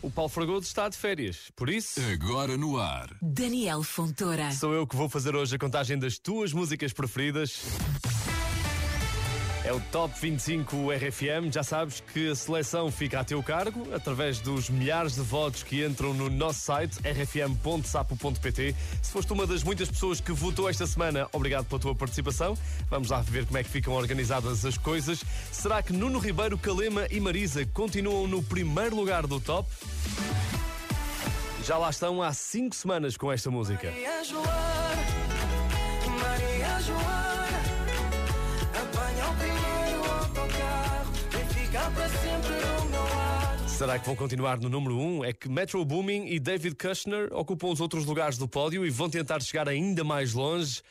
O Paulo Fragoso está de férias, por isso Agora no ar. Daniel Fontoura. sou eu que vou fazer hoje a contagem das tuas músicas preferidas. É o Top 25 RFM. Já sabes que a seleção fica a teu cargo através dos milhares de votos que entram no nosso site rfm.sapo.pt. Se foste uma das muitas pessoas que votou esta semana, obrigado pela tua participação. Vamos lá ver como é que ficam organizadas as coisas. Será que Nuno Ribeiro, Calema e Marisa continuam no primeiro lugar do top? Já lá estão há 5 semanas com esta música. Maria Joana, Maria Joana, apanha o primeiro autocarro, vem ficar para sempre no meu lado. Será que vão continuar no número 1? Um? É que Metro Booming e David Kushner ocupam os outros lugares do pódio e vão tentar chegar ainda mais longe.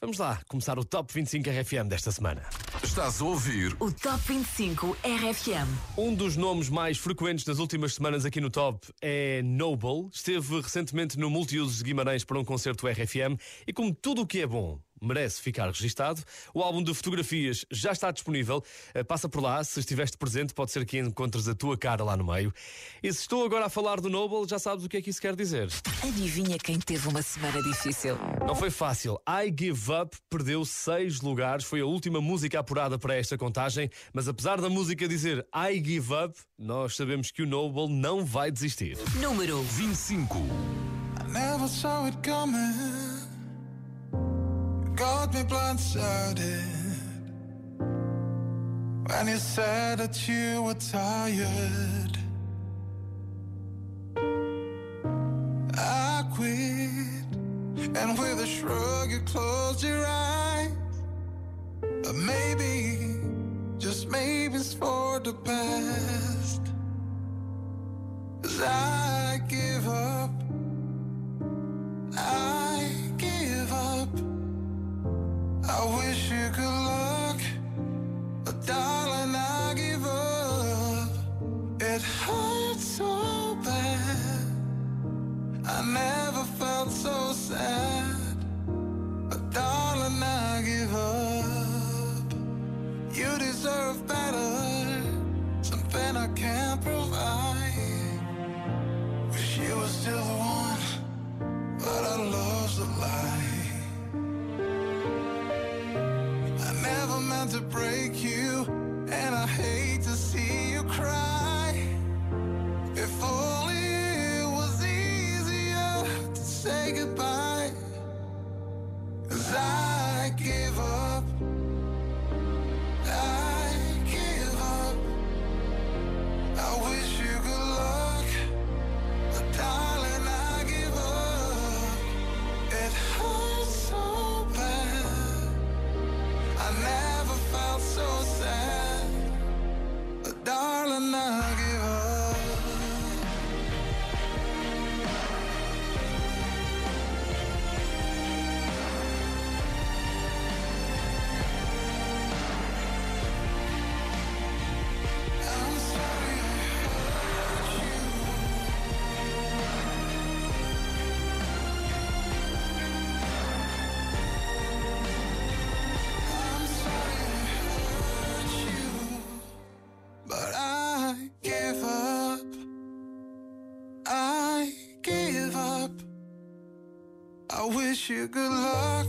Vamos lá, começar o Top 25 RFM desta semana. Estás a ouvir O Top 25 RFM. Um dos nomes mais frequentes das últimas semanas aqui no Top é Noble. Esteve recentemente no Multiusos de Guimarães para um concerto RFM e como tudo o que é bom merece ficar registado, o álbum de fotografias já está disponível. Eh, Passa por lá, se estiveste presente, pode ser que encontres a tua cara lá no meio. E se estou agora a falar do Noble, já sabes o que é que isso quer dizer. Adivinha quem teve uma semana difícil? Não foi fácil. I Give Up perdeu seis lugares. Foi a última música apurada para esta contagem. Mas apesar da música dizer I Give Up, nós sabemos que o Noble não vai desistir. Número 25. I never saw it coming. Got me blindsided when you said that you were tired. I quit, and with a shrug, you closed your eyes. But maybe, just maybe it's for the best. 'Cause I give up. I I wish you good luck, but darling, I give up. It hurts so bad. I never felt so sad, you good luck,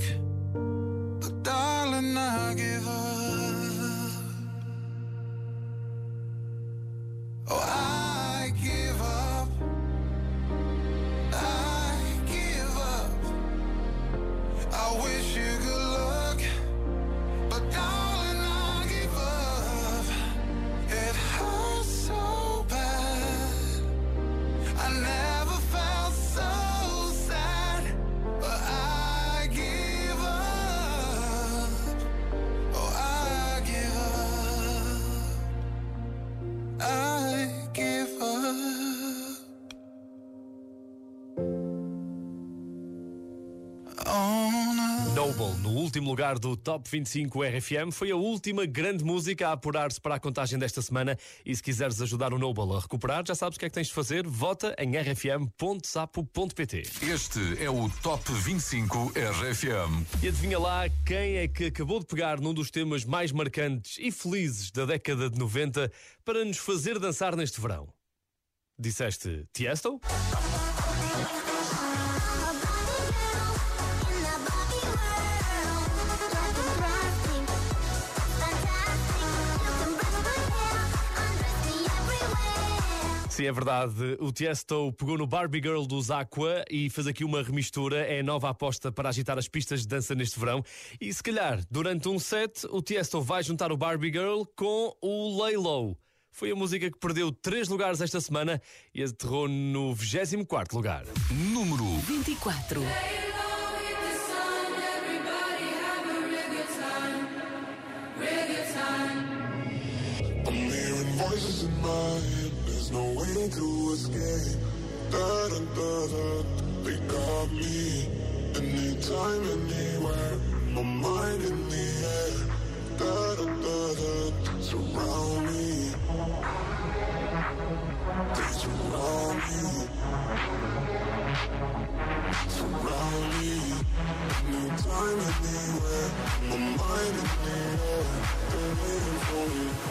último lugar do Top 25 RFM, foi a última grande música a apurar-se para a contagem desta semana. E se quiseres ajudar o Noble a recuperar, já sabes o que é que tens de fazer. Vota em rfm.sapo.pt. Este é o Top 25 RFM. E adivinha lá quem é que acabou de pegar num dos temas mais marcantes e felizes da década de 90 para nos fazer dançar neste verão. Disseste Tiesto? Sim, é verdade. O Tiesto pegou no Barbie Girl dos Aqua e fez aqui uma remistura. É a nova aposta para agitar as pistas de dança neste verão. E se calhar, durante um set, o Tiesto vai juntar o Barbie Girl com o Lay Low. Foi a música que perdeu três lugares esta semana e aterrou no 24 lugar. Número 24. There's to escape. Da da da. They got me. Anytime, anywhere. My mind in the air. Da da da da. Surround me. They surround me. Surround me. Anytime, anywhere. My mind in the air. They're waiting for me.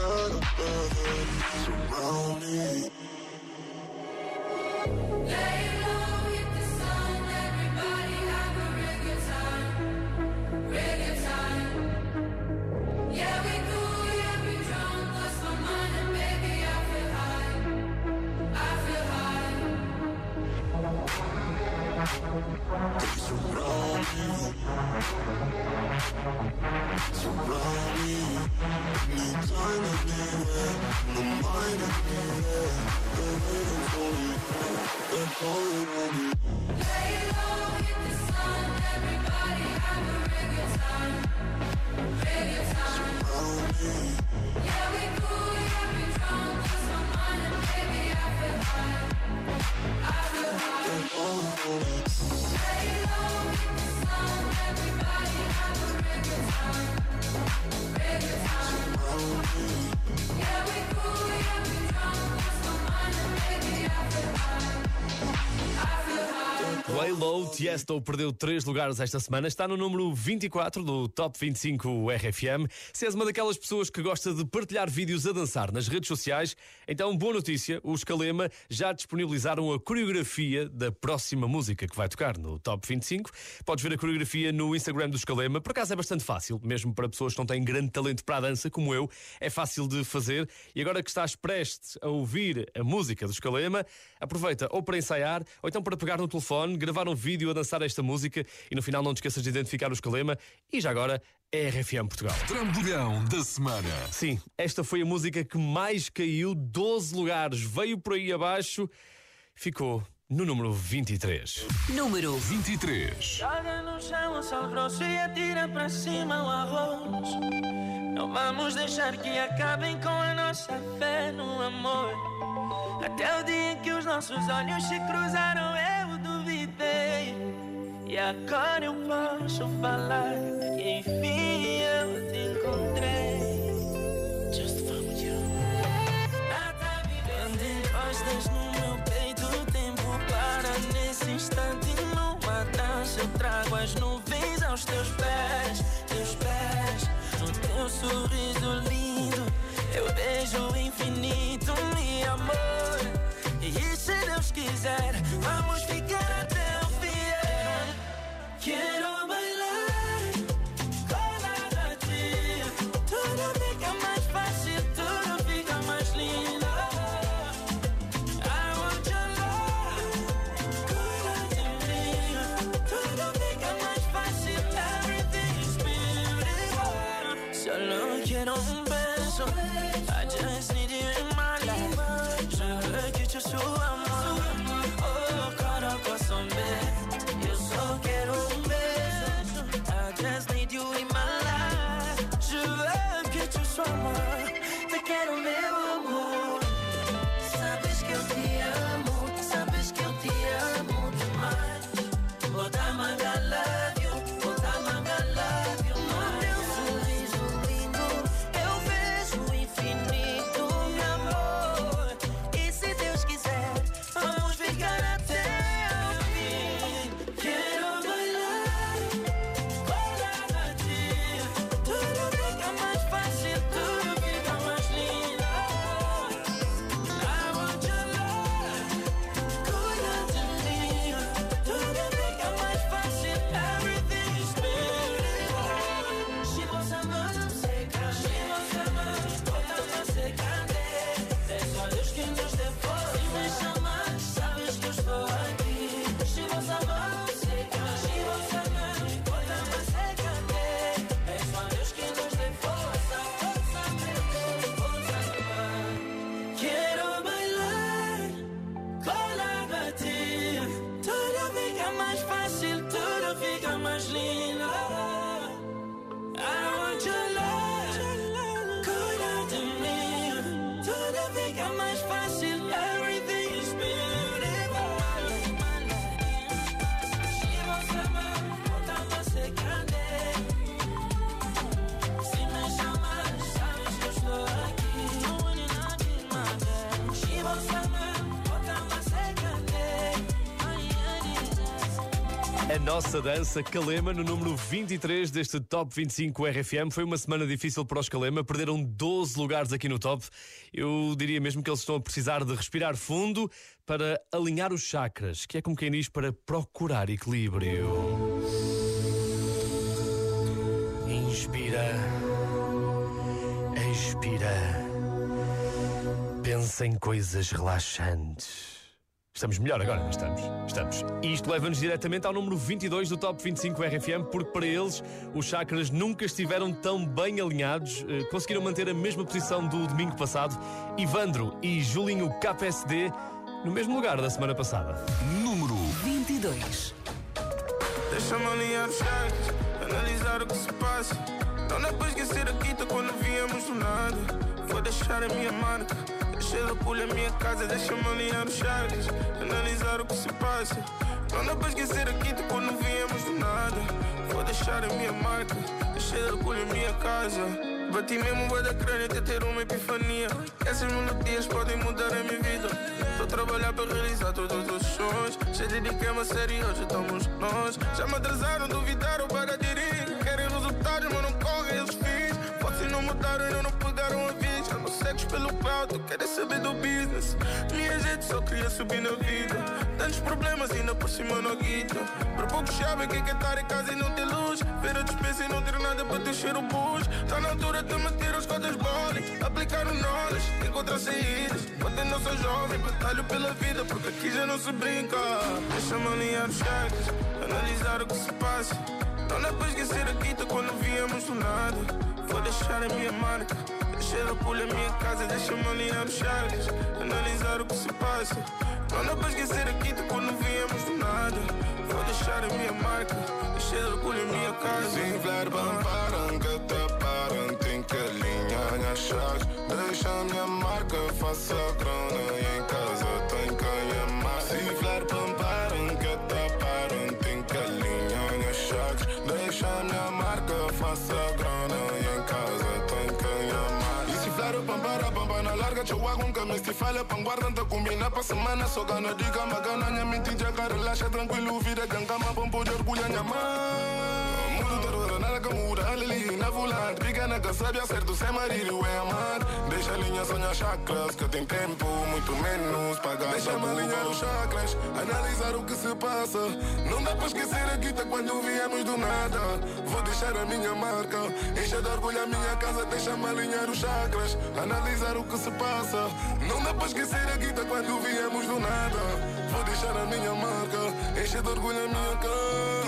Da da da da. Surround me. Surround Tiesto perdeu três lugares esta semana, está no número 24 do Top 25 RFM. Se és uma daquelas pessoas que gosta de partilhar vídeos a dançar nas redes sociais, então boa notícia, os Calema já disponibilizaram a coreografia da próxima música que vai tocar no Top 25. Podes ver a coreografia no Instagram dos Calema, por acaso é bastante fácil, mesmo para pessoas que não têm grande talento para a dança, como eu, é fácil de fazer. E agora que estás prestes a ouvir a música dos Calema, aproveita ou para ensaiar, ou então para pegar no telefone, gravar um vídeo a dançar esta música e no final não te esqueças de identificar os Calema. E já agora, é RFM Portugal. Trambolhão da Semana. Sim, esta foi a música que mais caiu 12 lugares, veio por aí abaixo, ficou no número 23. Número 23. Joga no chão o sal grosso e atira para cima o arroz. Não vamos deixar que acabem com a nossa fé no amor. Até o dia em que os nossos olhos se cruzaram, eu E agora eu posso falar que enfim eu te encontrei. Just found you. Vivendo encostas no meu peito, o tempo para nesse instante. Numa dança eu trago as nuvens aos teus pés, teus pés. No teu sorriso lindo, eu vejo o infinito, meu amor. Deus quiser, vamos ficar até o fim. Quero bailar. A nossa dança Calema no número 23 deste Top 25 RFM. Foi uma semana difícil para os Calema, perderam 12 lugares aqui no top. Eu diria mesmo que eles estão a precisar de respirar fundo para alinhar os chakras, que é como quem diz para procurar equilíbrio. Inspira. Expira. Pensa em coisas relaxantes. Estamos melhor agora, não estamos? Estamos. E isto leva-nos diretamente ao número 22 do Top 25 RFM, porque para eles os chakras nunca estiveram tão bem alinhados, eh, conseguiram manter a mesma posição do domingo passado. Ivandro e Julinho KPSD no mesmo lugar da semana passada. Número 22. Deixa-me alinhar os chakras, analisar o que se passa. Não dá para esquecer a quinta quando viemos do nada. Vou deixar a minha marca, deixar a pulha a minha casa. Deixa-me alinhar os chakras, analisar o que se passa. Não dá para esquecer a quinta quando viemos do nada. Vou deixar a minha marca, deixar a pulha a minha casa. Bati mesmo bué da crânio até ter uma epifania. Essas melodias podem mudar a minha vida. Estou a trabalhar para realizar todos os sonhos. Já dediquei-me a sério, hoje estamos nós. Já me atrasaram, duvidaram para aderir. Pelo pauta, querem saber do business. Minha gente só queria subir na vida. Tantos problemas, ainda por cima não guita. Por pouco sabem que é que é estar em casa e não ter luz. Ver a dispensa e não ter nada para deixar o bus. Tá na altura de meter as cotas boli. Aplicar o knowledge, encontrar saídas. Quando não sou jovem, batalho pela vida, porque aqui já não se brinca. Deixa-me alinhar os chakras, analisar o que se passa. Não dá para esquecer a quinta quando viemos do nada. Vou deixar a minha marca, deixar a pulha a minha casa. Deixa-me alinhar os chakras, analisar o que se passa. Não dá para esquecer a quinta quando viemos do nada. Vou deixar a minha marca, deixar a pulha a minha casa. Sin verben param que te Tem que alinhar as chaves Deixa a minha marca, faça grana E em casa tem que amar Se verben param que te Tem que alinhar as chaves Deixa a minha marca, faça grana ga chihuahua que me estifale pan guardando combina pa semana. So gana diga magana nya minti jaga relaxa tranquilo vida jangama bom poder bulha nya mãe na volante, pica na que sabe acerto Sem marido é amar. Deixa a linha sonhar chakras Que tem tempo, muito menos pagar Deixa-me alinhar os chakras Analisar o que se passa. Não dá para esquecer a guita quando viemos do nada. Vou deixar a minha marca Encher de orgulho a minha casa. Deixa-me alinhar os chakras Analisar o que se passa. Não dá para esquecer a guita quando viemos do nada. Vou deixar a minha marca Encher de orgulho a minha casa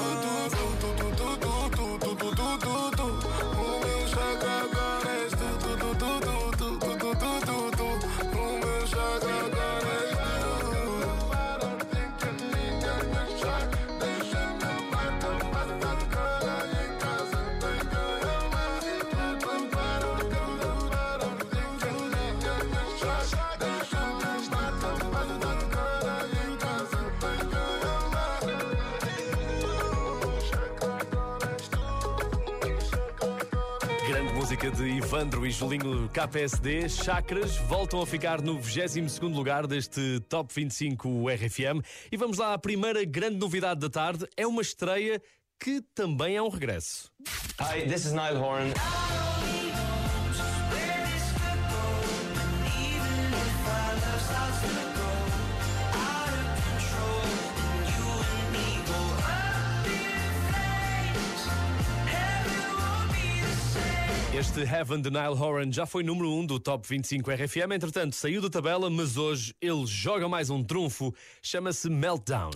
de Ivandro e Julinho KPSD. Chakras voltam a ficar no 22 lugar deste Top 25 RFM. E vamos lá à primeira grande novidade da tarde. É uma estreia que também é um regresso. Hi, this is Niall Horan. Este Heaven de Nile Horan já foi número 1 um do Top 25 RFM. Entretanto, saiu da tabela, mas hoje ele joga mais um trunfo. Chama-se Meltdown.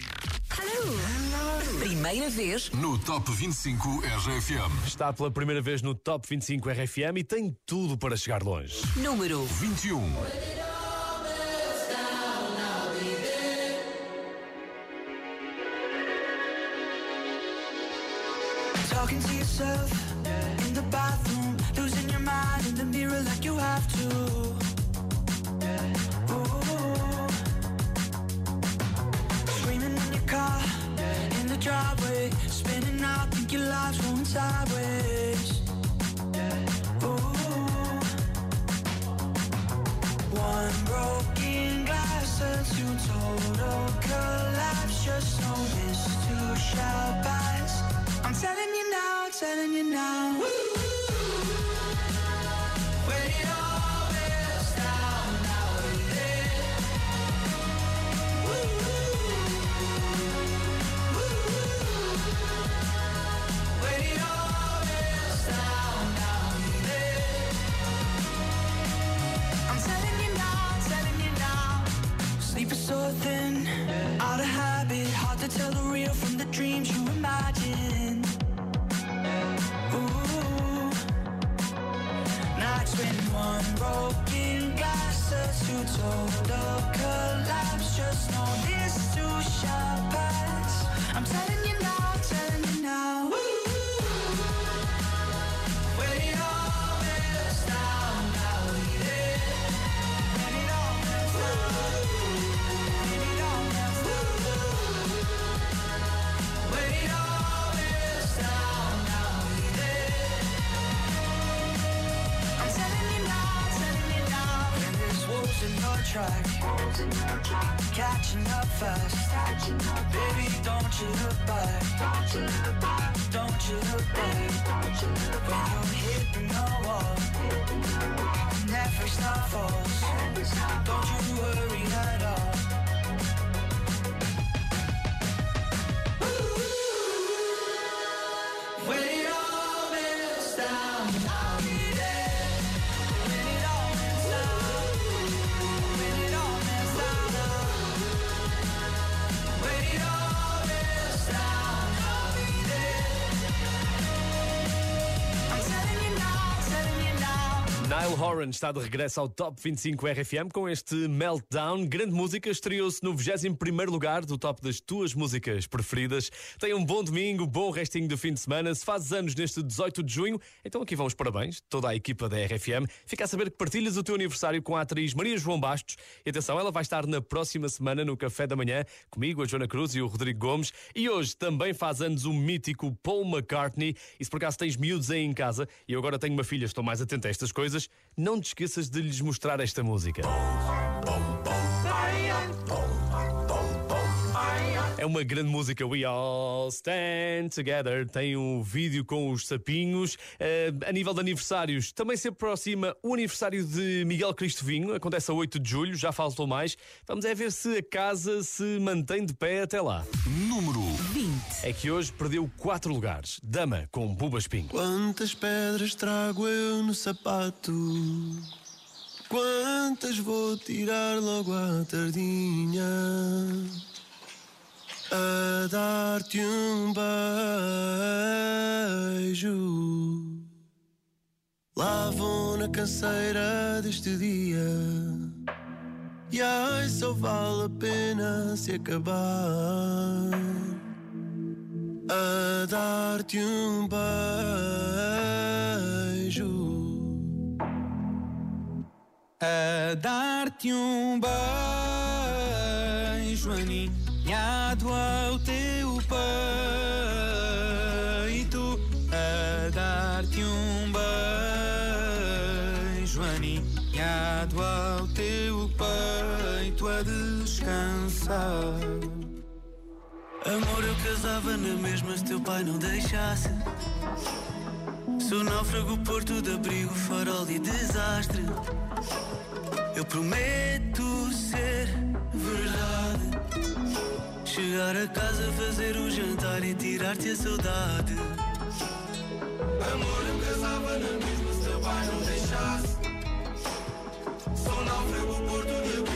Primeira vez no Top 25 RFM. Está pela primeira vez no Top 25 RFM e tem tudo para chegar longe. número 21. Talking to yourself in the bathroom, the mirror like you have to. Ooh. Screaming in your car, in the driveway, spinning out, think your life's going sideways. Ooh. One broken glass turns to total collapse. Just know this too shall pass. I'm telling you now. When Ooh. Nights when one broken glass turns to total Baby, don't you look back. Don't you look back. When you're hitting the wall, never stop falls. Don't Nile Horan está de regresso ao Top 25 RFM com este Meltdown. Grande música, estreou-se no 21 lugar do top das tuas músicas preferidas. Tenha um bom domingo, bom restinho do fim de semana. Se fazes anos neste 18 de junho, então aqui vão os parabéns, toda a equipa da RFM. Fica a saber que partilhas o teu aniversário com a atriz Maria João Bastos. E atenção, ela vai estar na próxima semana no Café da Manhã, comigo, a Joana Cruz e o Rodrigo Gomes. E hoje também faz anos o mítico Paul McCartney. E se por acaso tens miúdos aí em casa, e eu agora tenho uma filha, estou mais atento a estas coisas, não te esqueças de lhes mostrar esta música. É uma grande música, We All Stand Together. Tem um vídeo com os sapinhos. Eh, a nível de aniversários, também se aproxima o aniversário de Miguel Cristovinho. Acontece a 8 de julho, já faltou mais. Vamos é ver se a casa se mantém de pé até lá. Número 20. É que hoje perdeu 4 lugares. Dama com Buba Espinho. Quantas pedras trago eu no sapato? Quantas vou tirar logo à tardinha? A dar-te um beijo. Lá vou na canseira deste dia. E ai, só vale a pena se acabar a dar-te um beijo. a dar-te um beijo aninhado ao teu peito, a dar-te um beijo aninhado ao teu peito a descansar. Amor, eu casava na mesma se teu pai não deixasse. Sou náufrago, porto de abrigo, farol e desastre. Eu prometo ser. Chegar a casa, fazer o jantar e tirar-te a saudade. Amor, eu casava na mesma se teu pai não deixasse. Sou náufrago, porto de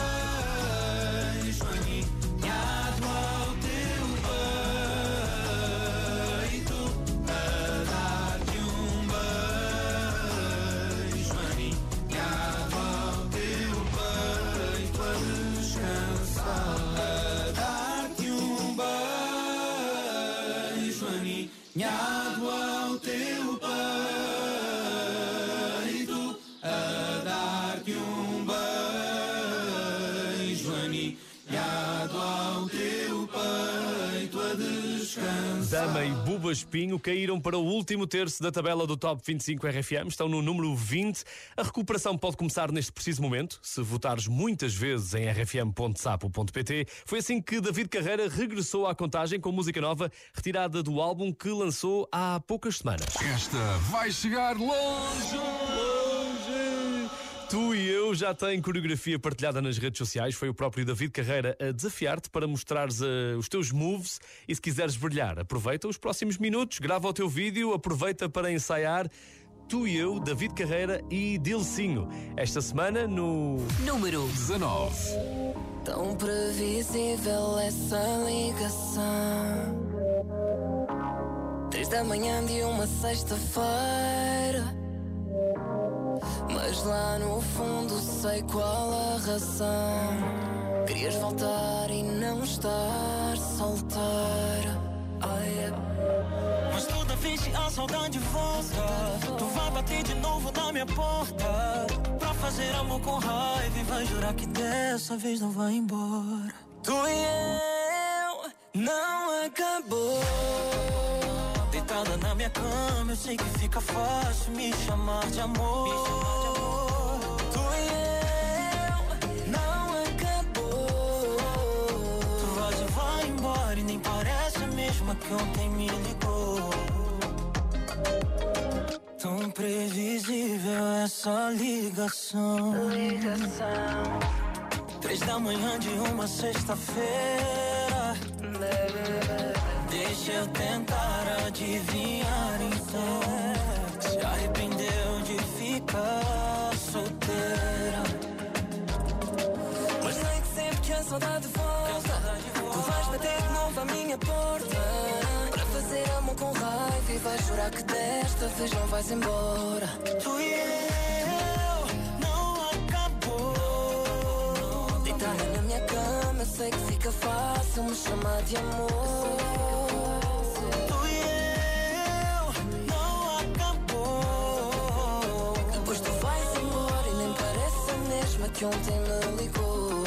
Espinho caíram para o último terço da tabela do Top 25 RFM, estão no número 20. A recuperação pode começar neste preciso momento, se votares muitas vezes em rfm.sapo.pt. Foi assim que David Carreira regressou à contagem com música nova, retirada do álbum que lançou há poucas semanas. Esta vai chegar longe! Tu e eu já tem coreografia partilhada nas redes sociais. Foi o próprio David Carreira a desafiar-te para mostrares eh, os teus moves e se quiseres brilhar, aproveita os próximos minutos, grava o teu vídeo, aproveita para ensaiar. Tu e eu, David Carreira e Dilcinho. Esta semana no. Número 19. Tão previsível essa ligação. Três da manhã de uma sexta-feira. Mas lá no fundo sei qual a razão. Querias voltar e não estar solteira. É Mas toda vez que a saudade volta, tu vai bater de novo na minha porta. Pra fazer amor com raiva e vai jurar que dessa vez não vai embora. Tu e eu não acabou. Deitada na minha cama, eu sei que fica fácil me chamar de amor. Tu e eu não acabou. Tu vais e vai embora e nem parece a mesma que ontem me ligou. Tão previsível essa ligação. Três da manhã de uma sexta-feira. Deixa eu tentar adivinhar então. Se arrependeu de ficar solteira. Mas sei que sempre que a saudade volta, tu vais bater de novo à minha porta. Para fazer amor com raiva e vais jurar que desta vez não vais embora. Tu e eu não acabou. Deitada na minha cama, sei que fica fácil me chamar de amor. Que ontem me ligou.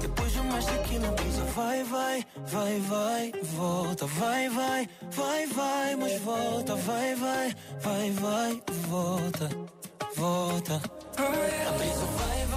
Depois de mais daquilo, brisa vai, vai, vai, vai, volta, vai, vai, vai, vai, mas volta, vai, vai, vai, vai, volta, volta. A brisa vai, vai, vai,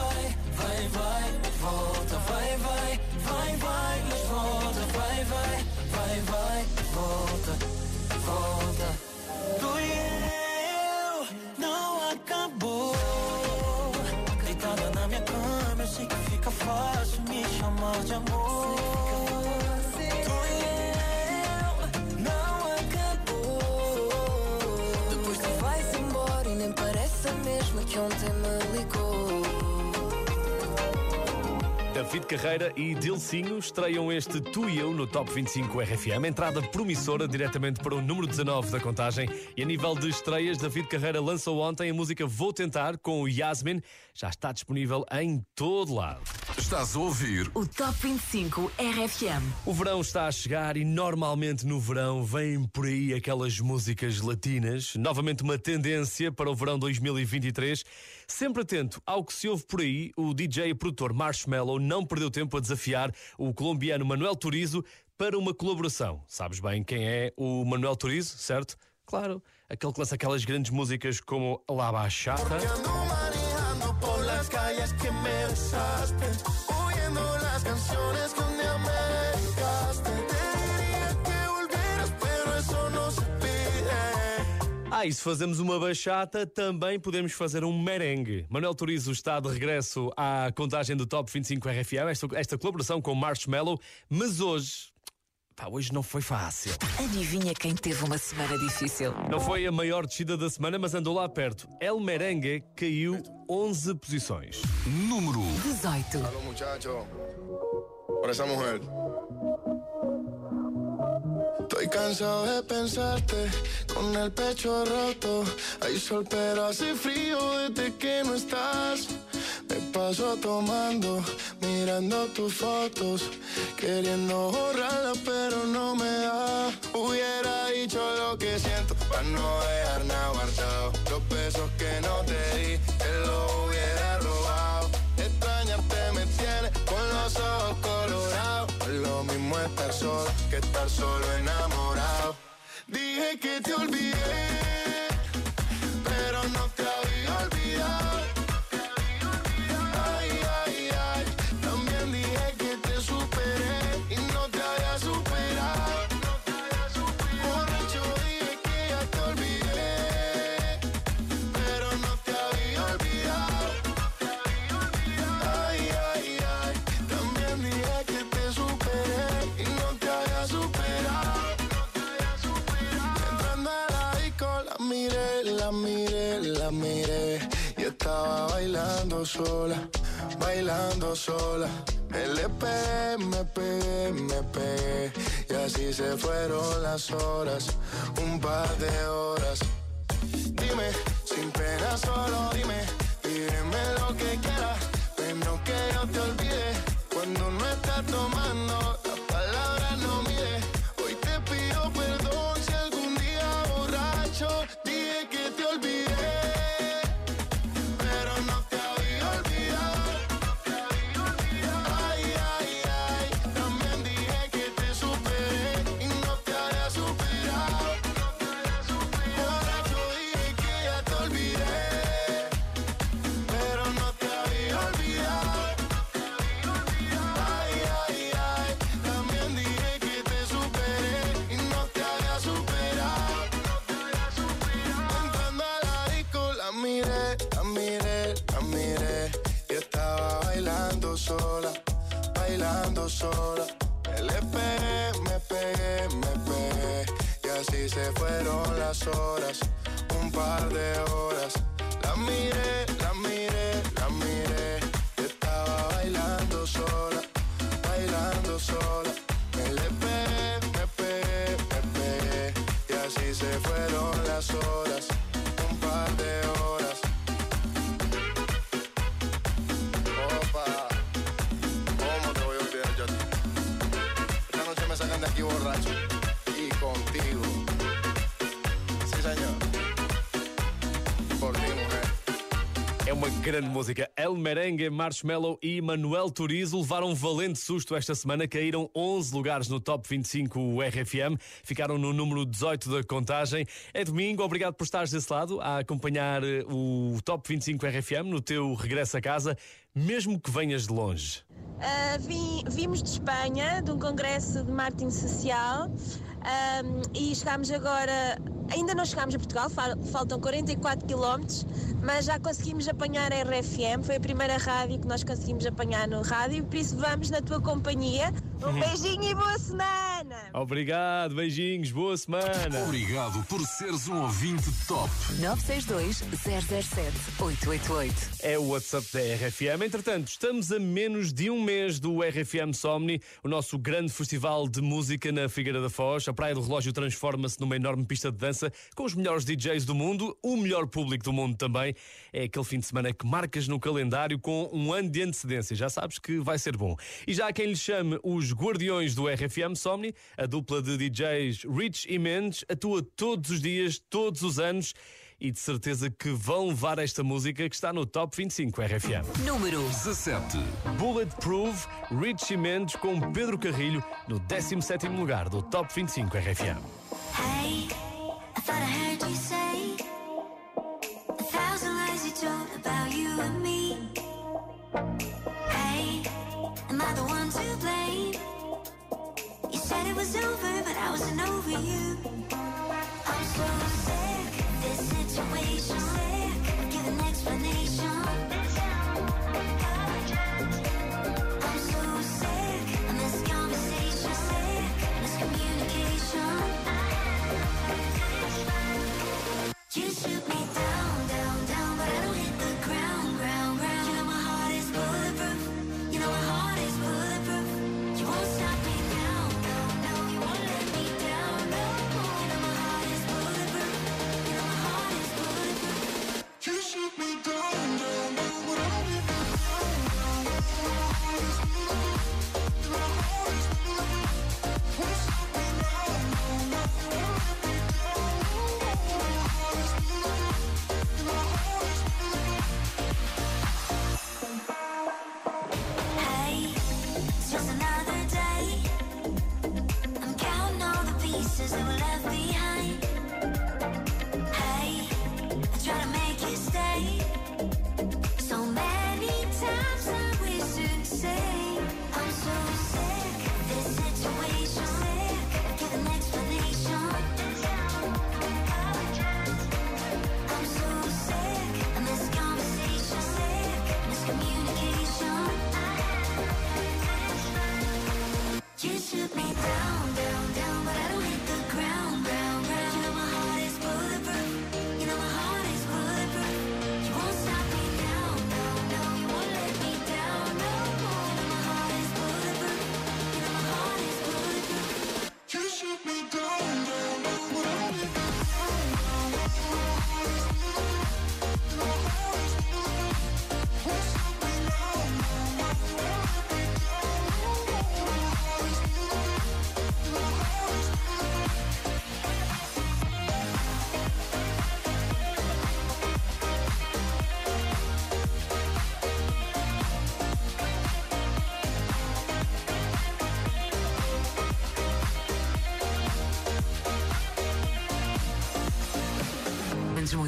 David Carreira e Dilcinho estreiam este Tu e Eu no Top 25 RFM. Entrada promissora diretamente para o número 19 da contagem. E a nível de estreias, David Carreira lançou ontem a música Vou Tentar com o Yasmin. Já está disponível em todo lado. Estás a ouvir o Top 25 RFM. O verão está a chegar e normalmente no verão vêm por aí aquelas músicas latinas. Novamente uma tendência para o verão 2023. Sempre atento ao que se ouve por aí, o DJ e produtor Marshmello não perdeu tempo a desafiar o colombiano Manuel Turizo para uma colaboração. Sabes bem quem é o Manuel Turizo, certo? Claro, aquele que lança aquelas grandes músicas como La Bachata besaste, oyendo las canciones que un día me dedicaste. Te diría que volvieras, pero eso no se pide. Ah, e se fazemos uma bachata, também podemos fazer um merengue. Manuel Turizo está de regresso à contagem do Top 25 RFM, esta, esta colaboração com Marshmallow, mas hoje Pá, hoje não foi fácil. Adivinha quem teve uma semana difícil? Não foi a maior descida da semana, mas andou lá perto. El Merengue caiu 11 posições. Número 18. Aló muchacho, por esa mujer. Estoy cansado de pensarte con el pecho roto. Hay sol pero hace frío desde que no estás. Me paso tomando, mirando tus fotos, queriendo borrarlas pero no me da. Hubiera dicho lo que siento para no dejar nada guardado. Los besos que no te di, te los hubiera robado. Extrañarte me tiene con los ojos colorados. Lo mismo estar solo que estar solo enamorado. Dije que te olvidé, bailando sola, bailando sola. Me le pegué, me pegué, me pegué y así se fueron las horas, un par de horas. Dime, sin pena solo dime, dime lo que quieras, sola, bailando sola. Le pegué, me pegué, me pegué y así se fueron las horas, un par de horas. É uma grande música. El Merengue, Marshmello e Manuel Turizo levaram um valente susto esta semana. Caíram 11 lugares no Top 25 RFM. Ficaram no número 18 da contagem. É domingo. Obrigado por estares desse lado a acompanhar eh, o Top 25 RFM no teu regresso a casa, mesmo que venhas de longe. Uh, vim- vimos de Espanha, de um congresso de marketing social, um, e chegámos agora. Ainda não chegámos a Portugal, fal- faltam 44 quilómetros, mas já conseguimos apanhar a RFM. Foi a primeira rádio que nós conseguimos apanhar no rádio, por isso vamos na tua companhia. Um beijinho e boa semana! Obrigado, beijinhos, boa semana. Obrigado por seres um ouvinte top. 962 007 888. É o WhatsApp da RFM. Entretanto, estamos a menos de um mês do RFM Somni, o nosso grande festival de música na Figueira da Foz. A Praia do Relógio transforma-se numa enorme pista de dança com os melhores DJs do mundo, o melhor público do mundo também. É aquele fim de semana que marcas no calendário com um ano de antecedência. Já sabes que vai ser bom. E já há quem lhe chame os guardiões do RFM Somni, a dupla de DJs Rich e Mendes atua todos os dias, todos os anos e de certeza que vão levar esta música que está no Top 25 RFM. Número 17. Bulletproof, Richie Mendes com Pedro Carrilho no 17º lugar do Top 25 RFM. Hey, I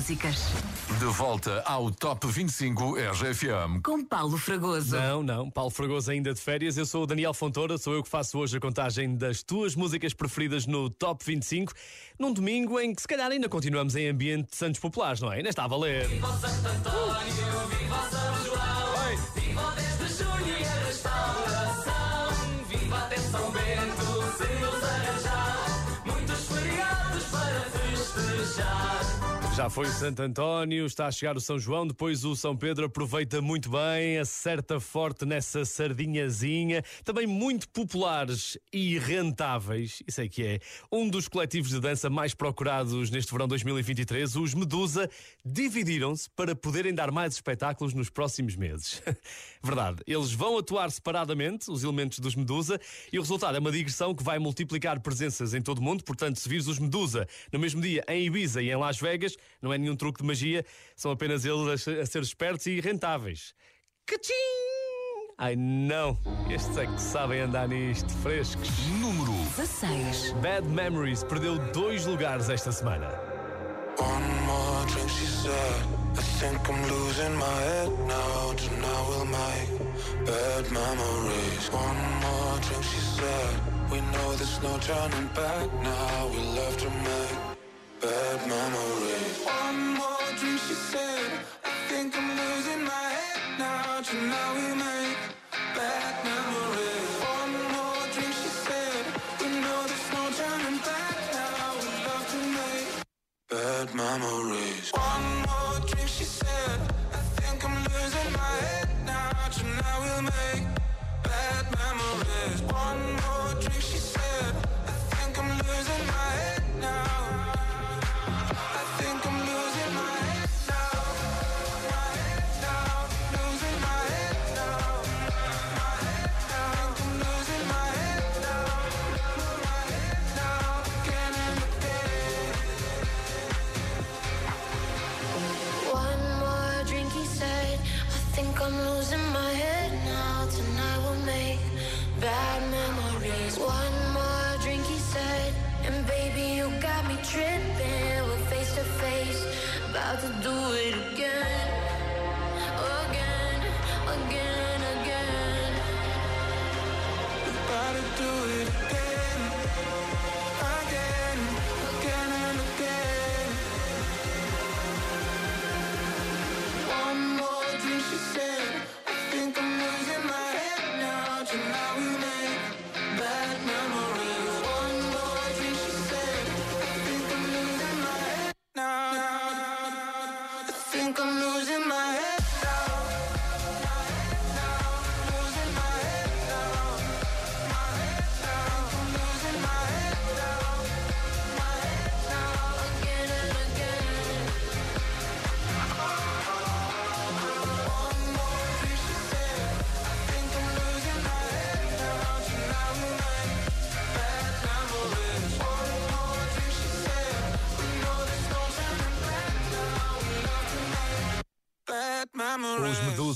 músicas. De volta ao Top 25 RGFM. Com Paulo Fragoso. Não, não, Paulo Fragoso ainda de férias. Eu sou o Daniel Fontoura, sou eu que faço hoje a contagem das tuas músicas preferidas no Top 25, num domingo em que se calhar ainda continuamos em ambiente de Santos Populares, não é? Ainda está a valer. Viva Já foi o Santo António, está a chegar o São João, depois o São Pedro aproveita muito bem, acerta forte nessa sardinhazinha, também muito populares e rentáveis, isso é que é. Um dos coletivos de dança mais procurados neste verão 2023, os Medusa, dividiram-se para poderem dar mais espetáculos nos próximos meses. Verdade, eles vão atuar separadamente, os elementos dos Medusa, e o resultado é uma digressão que vai multiplicar presenças em todo o mundo, portanto, se vires os Medusa no mesmo dia em Ibiza e em Las Vegas, não é nenhum truque de magia, são apenas eles a, a ser espertos e rentáveis. Cachim! Ai não, estes é que sabem andar nisto, frescos. Número 16. Bad Memories perdeu dois lugares esta semana. One more drink, she said. I think I'm losing my head now. Tonight we'll make bad memories. One more drink, she said. We know there's no turning back now. We love to make bad memories. One more drink, she said. I think I'm losing my head now. Tonight we make bad memories. One more drink, she said. We know there's no turning back now. We love to make bad memories.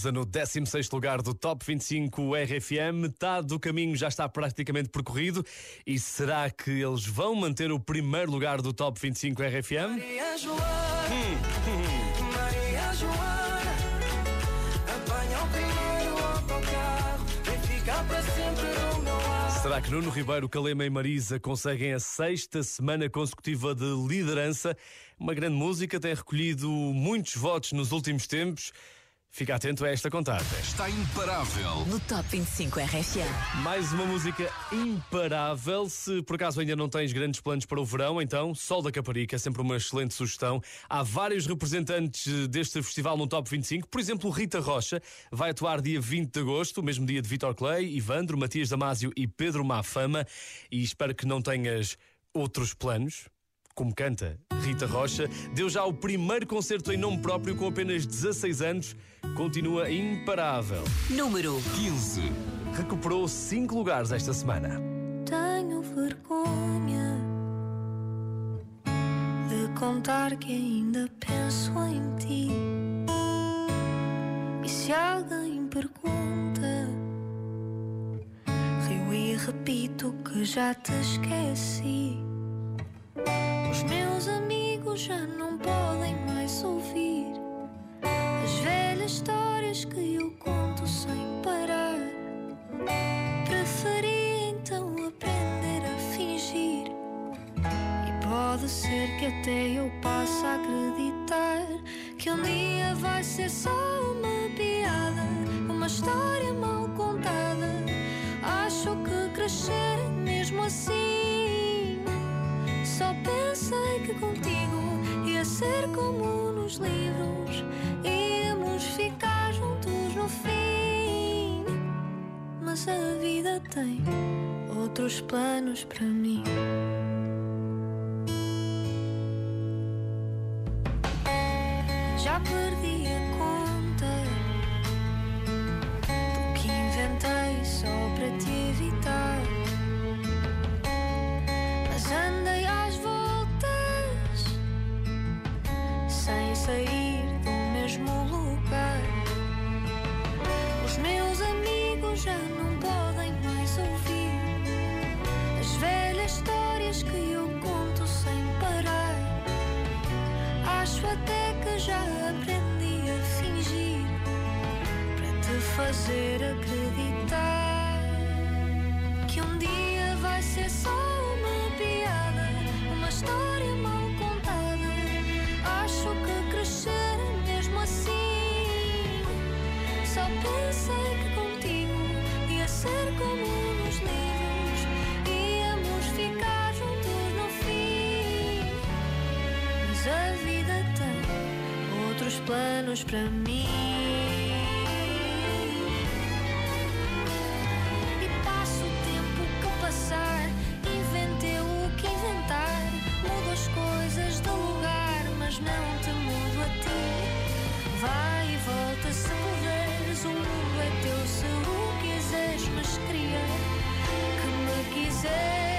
Medusa no 16 lugar do Top 25 RFM. Metade do caminho já está praticamente percorrido. E será que eles vão manter o primeiro lugar do Top 25 RFM? Maria Joana, Maria Joana, apanha o primeiro autocarro, vem ficar para sempre no meu. Será que Nuno Ribeiro, Calema e Marisa conseguem a sexta semana consecutiva de liderança? Uma grande música, tem recolhido muitos votos nos últimos tempos. Fica atento a esta contagem. Está imparável. No Top 25 RFM. Mais uma música imparável. Se por acaso ainda não tens grandes planos para o verão, então Sol da Caparica é sempre uma excelente sugestão. Há vários representantes deste festival no Top 25. Por exemplo, Rita Rocha vai atuar dia 20 de agosto, o mesmo dia de Vitor Clay, Ivandro, Matias Damasio e Pedro Mafama. E espero que não tenhas outros planos. Como canta Rita Rocha, deu já o primeiro concerto em nome próprio com apenas 16 anos. Continua imparável. Número 15. Recuperou 5 lugares esta semana. Tenho vergonha de contar que ainda penso em ti. E se alguém pergunta, rio e repito que já te esqueci. Os meus amigos já não podem mais ouvir as velhas histórias que eu conto sem parar. Preferi então aprender a fingir. E pode ser que até eu passe a acreditar que um dia vai ser só uma piada, uma história mal contada. Acho que crescer mesmo assim. Só pensei que contigo ia ser como nos livros, íamos ficar juntos no fim. Mas a vida tem outros planos para mim. Acho até que já aprendi a fingir para te fazer acreditar que um dia vai ser só uma piada, uma história mal planos para mim. E passo o tempo que passar, inventei o que inventar. Mudo as coisas de lugar, mas não te mudo a ti. Vai e volta se puderes, o mundo é teu se o quiseres, mas queria que me quisesses.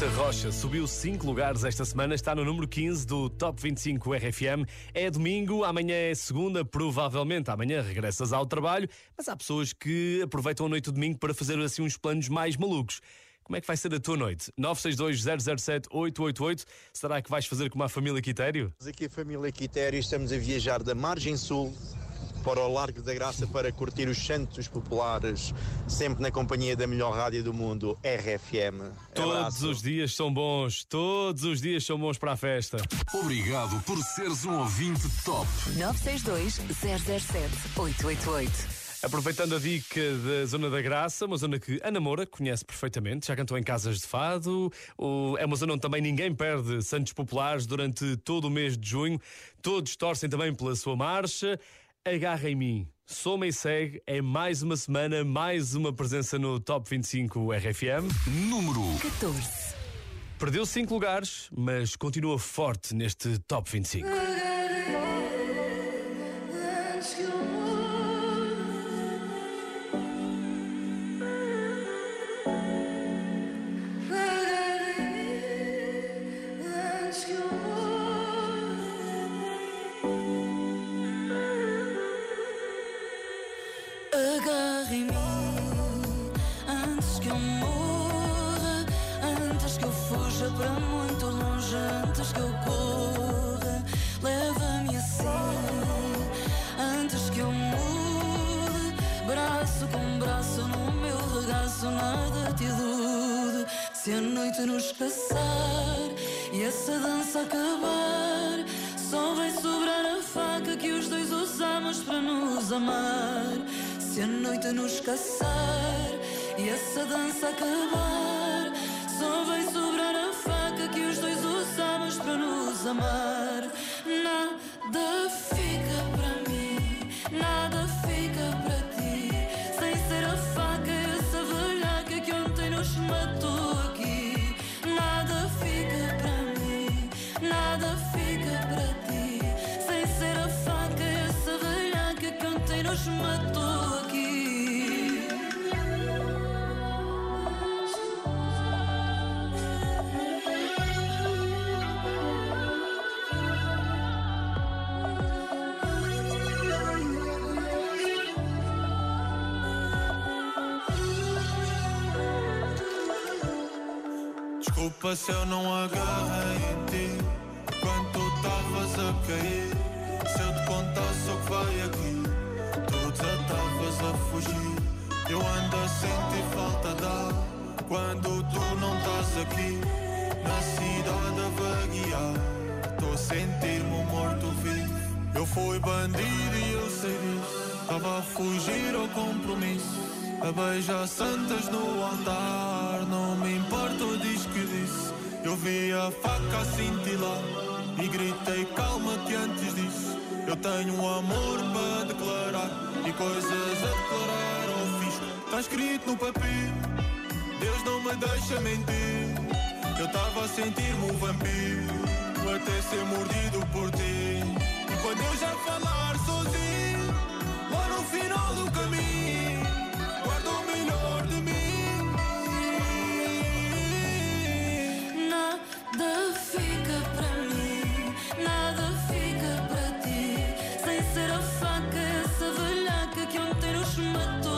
Rita Rocha subiu 5 lugares esta semana, está no número 15 do Top 25 RFM. É domingo, amanhã é segunda, provavelmente amanhã regressas ao trabalho, mas há pessoas que aproveitam a noite do domingo para fazer assim uns planos mais malucos. Como é que vai ser a tua noite? 962-007-888. Será que vais fazer como a família Quitério? Aqui a família Quitério, estamos a viajar da margem sul para o Largo da Graça para curtir os Santos Populares, sempre na companhia da melhor rádio do mundo, RFM. Todos Abraço. os dias são bons, todos os dias são bons para a festa. Obrigado por seres um ouvinte top. 962 007 888. Aproveitando a dica da Zona da Graça, uma zona que Ana Moura conhece perfeitamente, já cantou em casas de fado, é uma zona onde também ninguém perde Santos Populares durante todo o mês de junho, todos torcem também pela sua marcha. Agarra em mim, soma e segue, é mais uma semana, mais uma presença no Top 25 RFM. Número 14. Perdeu 5 lugares, mas continua forte neste Top 25. Agarre em mim antes que eu morra, antes que eu fuja para muito longe, antes que eu corra. Leva-me assim antes que eu mude, braço com braço no meu regaço, nada te ilude. Se a noite nos caçar e essa dança acabar, só vai sobrar a faca que os dois usamos para nos amar. Se a noite nos caçar e essa dança acabar, só vai sobrar a faca que os dois usamos para nos amar. Desculpa se eu não agarrei em ti. Quando tu estavas a cair? Se eu te contasse o que vai aqui Tu desastavas a fugir. Eu ando a sentir falta de ar Quando tu não estás aqui. Na cidade a vaguear Estou a sentir-me um morto-vivo Eu fui bandido e eu sei disso. Estava a fugir ao compromisso. A beijar santas no altar. Não me que disse eu vi a faca cintilar e gritei calma que antes disso eu tenho um amor para declarar e coisas a declarar ao fisco. Está escrito no papel, Deus não me deixa mentir. Eu estava a sentir-me um vampiro até ser mordido por ti. E quando eu já falar sozinho, lá no final do caminho, guardo o melhor de mim. Nada fica para mim, nada fica para ti. Sem ser a faca, essa velhaca que ontem nos matou.